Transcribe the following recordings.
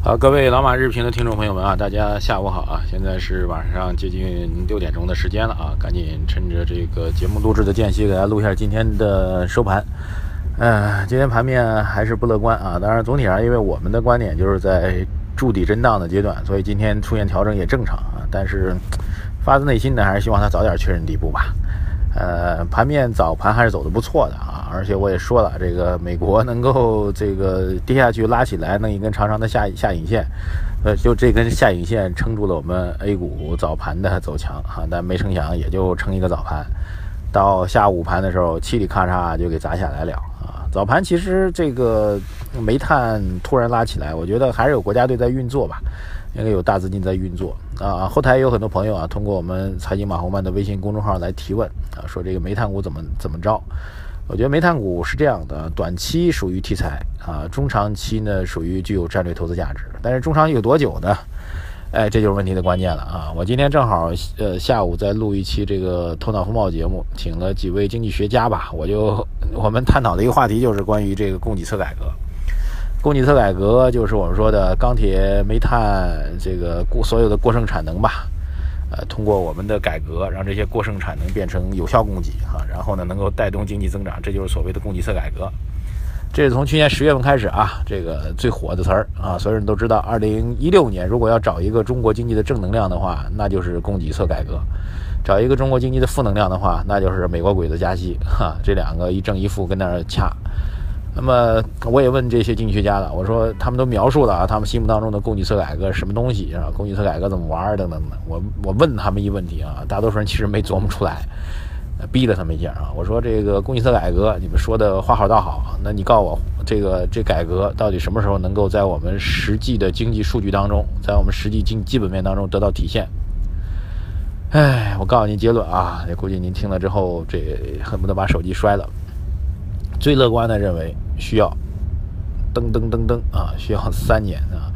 好，各位老马日评的听众朋友们啊，大家下午好啊！现在是晚上接近六点钟的时间了啊，赶紧趁着这个节目录制的间隙，给大家录一下今天的收盘。嗯，今天盘面还是不乐观啊。当然，总体上，因为我们的观点就是在筑底震荡的阶段，所以今天出现调整也正常啊。但是，发自内心的还是希望它早点确认底部吧。呃，盘面早盘还是走的不错的啊，而且我也说了，这个美国能够这个跌下去拉起来，弄一根长长的下下影线，呃，就这根下影线撑住了我们 A 股早盘的走强啊，但没成想也就撑一个早盘，到下午盘的时候，嘁里咔嚓就给砸下来了啊。早盘其实这个煤炭突然拉起来，我觉得还是有国家队在运作吧。应该有大资金在运作啊！后台有很多朋友啊，通过我们财经马红曼的微信公众号来提问啊，说这个煤炭股怎么怎么着？我觉得煤炭股是这样的，短期属于题材啊，中长期呢属于具有战略投资价值。但是中长期有多久呢？哎，这就是问题的关键了啊！我今天正好呃下午在录一期这个头脑风暴节目，请了几位经济学家吧，我就我们探讨的一个话题就是关于这个供给侧改革。供给侧改革就是我们说的钢铁、煤炭这个过所有的过剩产能吧，呃，通过我们的改革，让这些过剩产能变成有效供给啊，然后呢，能够带动经济增长，这就是所谓的供给侧改革。这是从去年十月份开始啊，这个最火的词儿啊，所有人都知道。二零一六年如果要找一个中国经济的正能量的话，那就是供给侧改革；找一个中国经济的负能量的话，那就是美国鬼子加息哈，这两个一正一负跟那儿掐。那么我也问这些经济学家了，我说他们都描述了啊，他们心目当中的供给侧改革什么东西啊？供给侧改革怎么玩等等的。我我问他们一问题啊，大多数人其实没琢磨出来，逼了他们一下啊。我说这个供给侧改革，你们说的话好倒好，那你告诉我，这个这改革到底什么时候能够在我们实际的经济数据当中，在我们实际经基本面当中得到体现？哎，我告诉您结论啊，估计您听了之后，这恨不得把手机摔了。最乐观的认为。需要，噔噔噔噔啊，需要三年啊。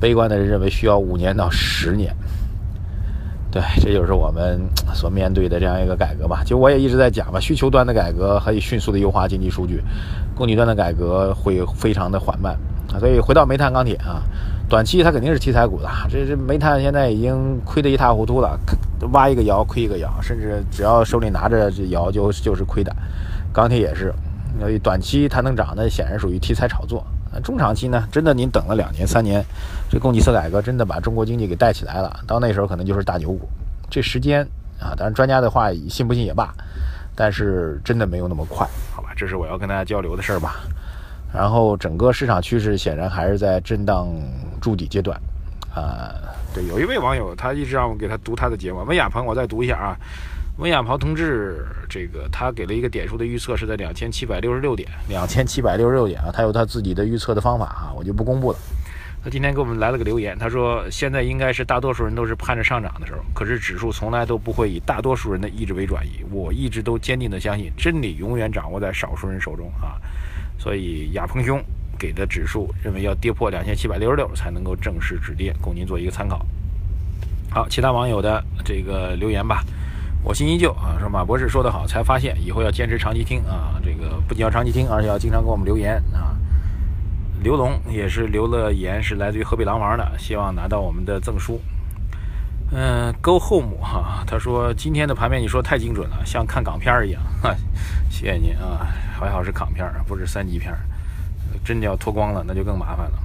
悲观的人认为需要五年到十年。对，这就是我们所面对的这样一个改革吧。就我也一直在讲吧，需求端的改革可以迅速的优化经济数据，供给端的改革会非常的缓慢啊。所以回到煤炭钢铁啊，短期它肯定是题材股的。这这煤炭现在已经亏得一塌糊涂了，挖一个窑亏一个窑，甚至只要手里拿着这窑就就是亏的。钢铁也是。所以短期它能涨，那显然属于题材炒作。中长期呢，真的您等了两年三年，这供给侧改革真的把中国经济给带起来了，到那时候可能就是大牛股。这时间啊，当然专家的话信不信也罢，但是真的没有那么快，好吧？这是我要跟大家交流的事儿吧。然后整个市场趋势显然还是在震荡筑底阶段。啊，对，有一位网友他一直让我给他读他的节目，温亚鹏，我再读一下啊。温亚鹏同志，这个他给了一个点数的预测是在两千七百六十六点，两千七百六十六点啊，他有他自己的预测的方法啊，我就不公布了。他今天给我们来了个留言，他说现在应该是大多数人都是盼着上涨的时候，可是指数从来都不会以大多数人的意志为转移。我一直都坚定的相信，真理永远掌握在少数人手中啊。所以亚鹏兄给的指数认为要跌破两千七百六十六才能够正式止跌，供您做一个参考。好，其他网友的这个留言吧。我心依旧啊，说马博士说得好，才发现以后要坚持长期听啊，这个不仅要长期听，而且要经常给我们留言啊。刘龙也是留了言，是来自于河北狼王的，希望拿到我们的赠书。嗯，Go Home 哈，他说今天的盘面你说太精准了，像看港片一样。哈，谢谢您啊，还好是港片，不是三级片，真的要脱光了那就更麻烦了。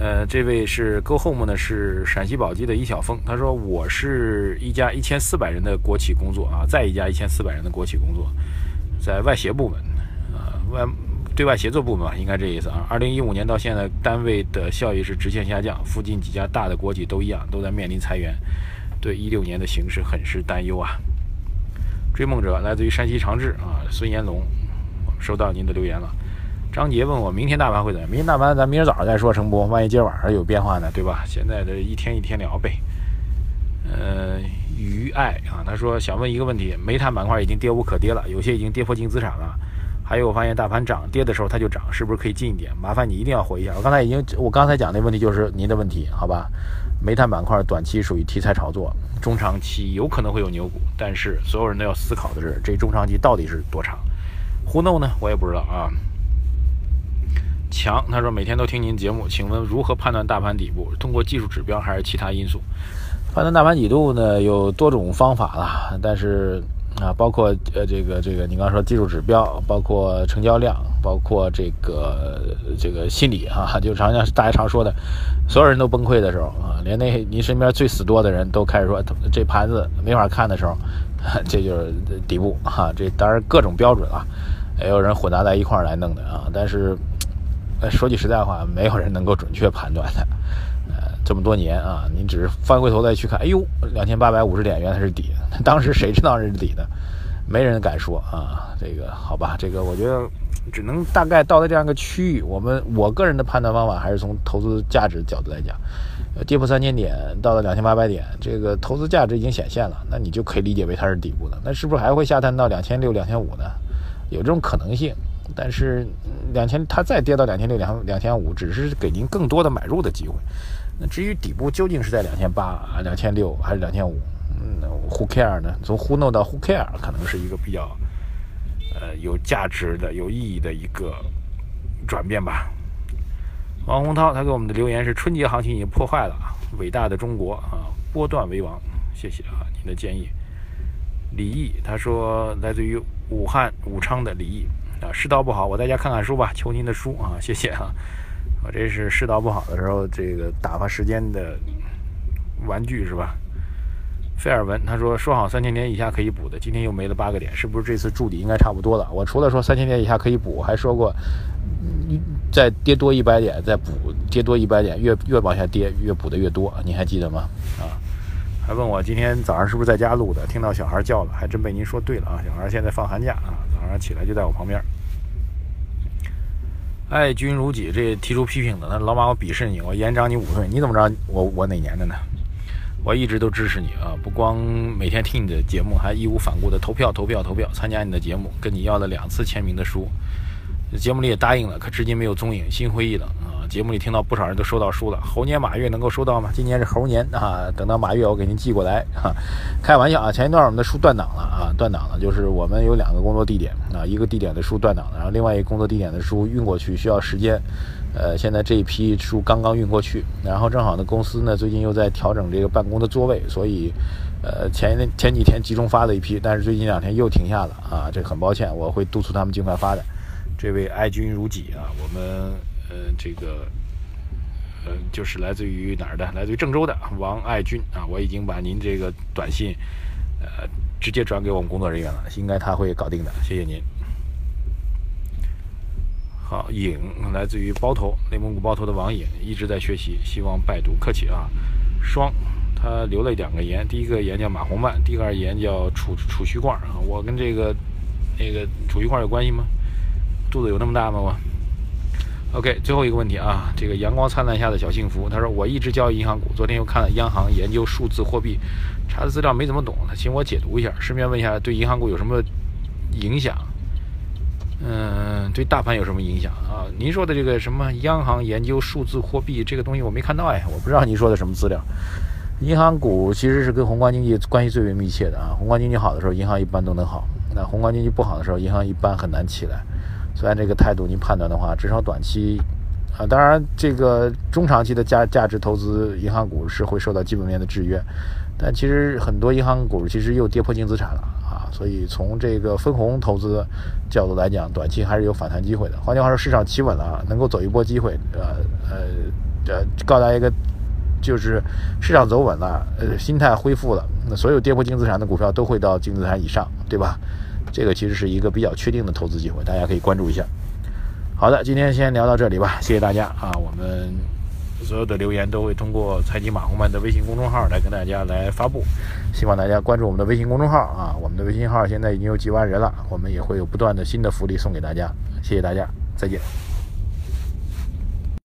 呃，这位是 Go Home 呢，是陕西宝鸡的一小峰。他说：“我是一家一千四百人的国企工作啊，在一家一千四百人的国企工作，在外协部门啊，外对外协作部门吧，应该这意思啊。二零一五年到现在，单位的效益是直线下降，附近几家大的国企都一样，都在面临裁员，对一六年的形势很是担忧啊。”追梦者来自于山西长治啊，孙延龙，收到您的留言了。张杰问我明天大盘会怎样？明天大盘咱明儿早上再说，成不？万一今儿晚上有变化呢？对吧？现在的一天一天聊呗。呃，于爱啊，他说想问一个问题：煤炭板块已经跌无可跌了，有些已经跌破净资产了。还有，我发现大盘涨跌的时候它就涨，是不是可以进一点？麻烦你一定要回一下。我刚才已经，我刚才讲的问题就是您的问题，好吧？煤炭板块短期属于题材炒作，中长期有可能会有牛股，但是所有人都要思考的是，这中长期到底是多长？Who know 呢？我也不知道啊。强他说每天都听您节目，请问如何判断大盘底部？通过技术指标还是其他因素？判断大盘底部呢，有多种方法了，但是。啊，包括呃，这个这个，你刚刚说技术指标，包括成交量，包括这个这个心理啊，就常常大家常说的，所有人都崩溃的时候啊，连那您身边最死多的人都开始说这盘子没法看的时候，这就是底部哈。这当然各种标准啊，也有人混杂在一块来弄的啊。但是呃说句实在话，没有人能够准确判断的。呃这么多年啊，你只是翻回头再去看，哎呦，两千八百五十点原来是底，当时谁知道是底的？没人敢说啊。这个好吧，这个我觉得只能大概到了这样一个区域。我们我个人的判断方法还是从投资价值角度来讲，呃跌破三千点到了两千八百点，这个投资价值已经显现了，那你就可以理解为它是底部的。那是不是还会下探到两千六、两千五呢？有这种可能性。但是两千，它再跌到两千六、两两千五，只是给您更多的买入的机会。那至于底部究竟是在两千八、两千六还是两千五，嗯，Who care 呢？从 Who know 到 Who care，可能是一个比较呃有价值的、有意义的一个转变吧。王洪涛他给我们的留言是：春节行情已经破坏了，伟大的中国啊，波段为王。谢谢啊，您的建议。李毅他说来自于武汉武昌的李毅啊，世道不好，我在家看看书吧，求您的书啊，谢谢啊。我这是世道不好的时候，这个打发时间的玩具是吧？费尔文他说说好三千点以下可以补的，今天又没了八个点，是不是这次筑底应该差不多了？我除了说三千点以下可以补，还说过再跌多一百点再补，跌多一百点越越往下跌越补的越多，你还记得吗？啊？还问我今天早上是不是在家录的？听到小孩叫了，还真被您说对了啊！小孩现在放寒假啊，早上起来就在我旁边。爱君如己，这提出批评的，那老马我鄙视你，我延长你五岁，你怎么知道我我哪年的呢？我一直都支持你啊，不光每天听你的节目，还义无反顾的投票投票投票，参加你的节目，跟你要了两次签名的书，节目里也答应了，可至今没有踪影，心灰意冷啊。节目里听到不少人都收到书了，猴年马月能够收到吗？今年是猴年啊，等到马月我给您寄过来哈。开玩笑啊，前一段我们的书断档了啊，断档了，就是我们有两个工作地点啊，一个地点的书断档了，然后另外一个工作地点的书运过去需要时间，呃，现在这一批书刚刚运过去，然后正好呢公司呢最近又在调整这个办公的座位，所以呃前前几天集中发了一批，但是最近两天又停下了啊，这很抱歉，我会督促他们尽快发的。这位爱君如己啊，我们。嗯，这个，呃，就是来自于哪儿的？来自于郑州的王爱军啊，我已经把您这个短信，呃，直接转给我们工作人员了，应该他会搞定的，谢谢您。好，影来自于包头，内蒙古包头的王影一直在学习，希望拜读，客气啊。双，他留了两个言，第一个言叫马红曼，第二个言叫储储蓄罐啊。我跟这个那个储蓄罐有关系吗？肚子有那么大吗？我？OK，最后一个问题啊，这个阳光灿烂下的小幸福，他说我一直交易银行股，昨天又看了央行研究数字货币，查的资料没怎么懂，他请我解读一下，顺便问一下对银行股有什么影响？嗯，对大盘有什么影响啊？您说的这个什么央行研究数字货币这个东西我没看到哎，我不知道您说的什么资料。银行股其实是跟宏观经济关系最为密切的啊，宏观经济好的时候，银行一般都能好；那宏观经济不好的时候，银行一般很难起来。虽然这个态度您判断的话，至少短期，啊，当然这个中长期的价价值投资银行股是会受到基本面的制约，但其实很多银行股其实又跌破净资产了啊，所以从这个分红投资角度来讲，短期还是有反弹机会的。换句话说，市场企稳了，能够走一波机会，呃呃呃，告诉大家一个，就是市场走稳了，呃，心态恢复了，那所有跌破净资产的股票都会到净资产以上，对吧？这个其实是一个比较确定的投资机会，大家可以关注一下。好的，今天先聊到这里吧，谢谢大家啊！我们所有的留言都会通过财经马红漫的微信公众号来跟大家来发布，希望大家关注我们的微信公众号啊！我们的微信号现在已经有几万人了，我们也会有不断的新的福利送给大家，谢谢大家，再见。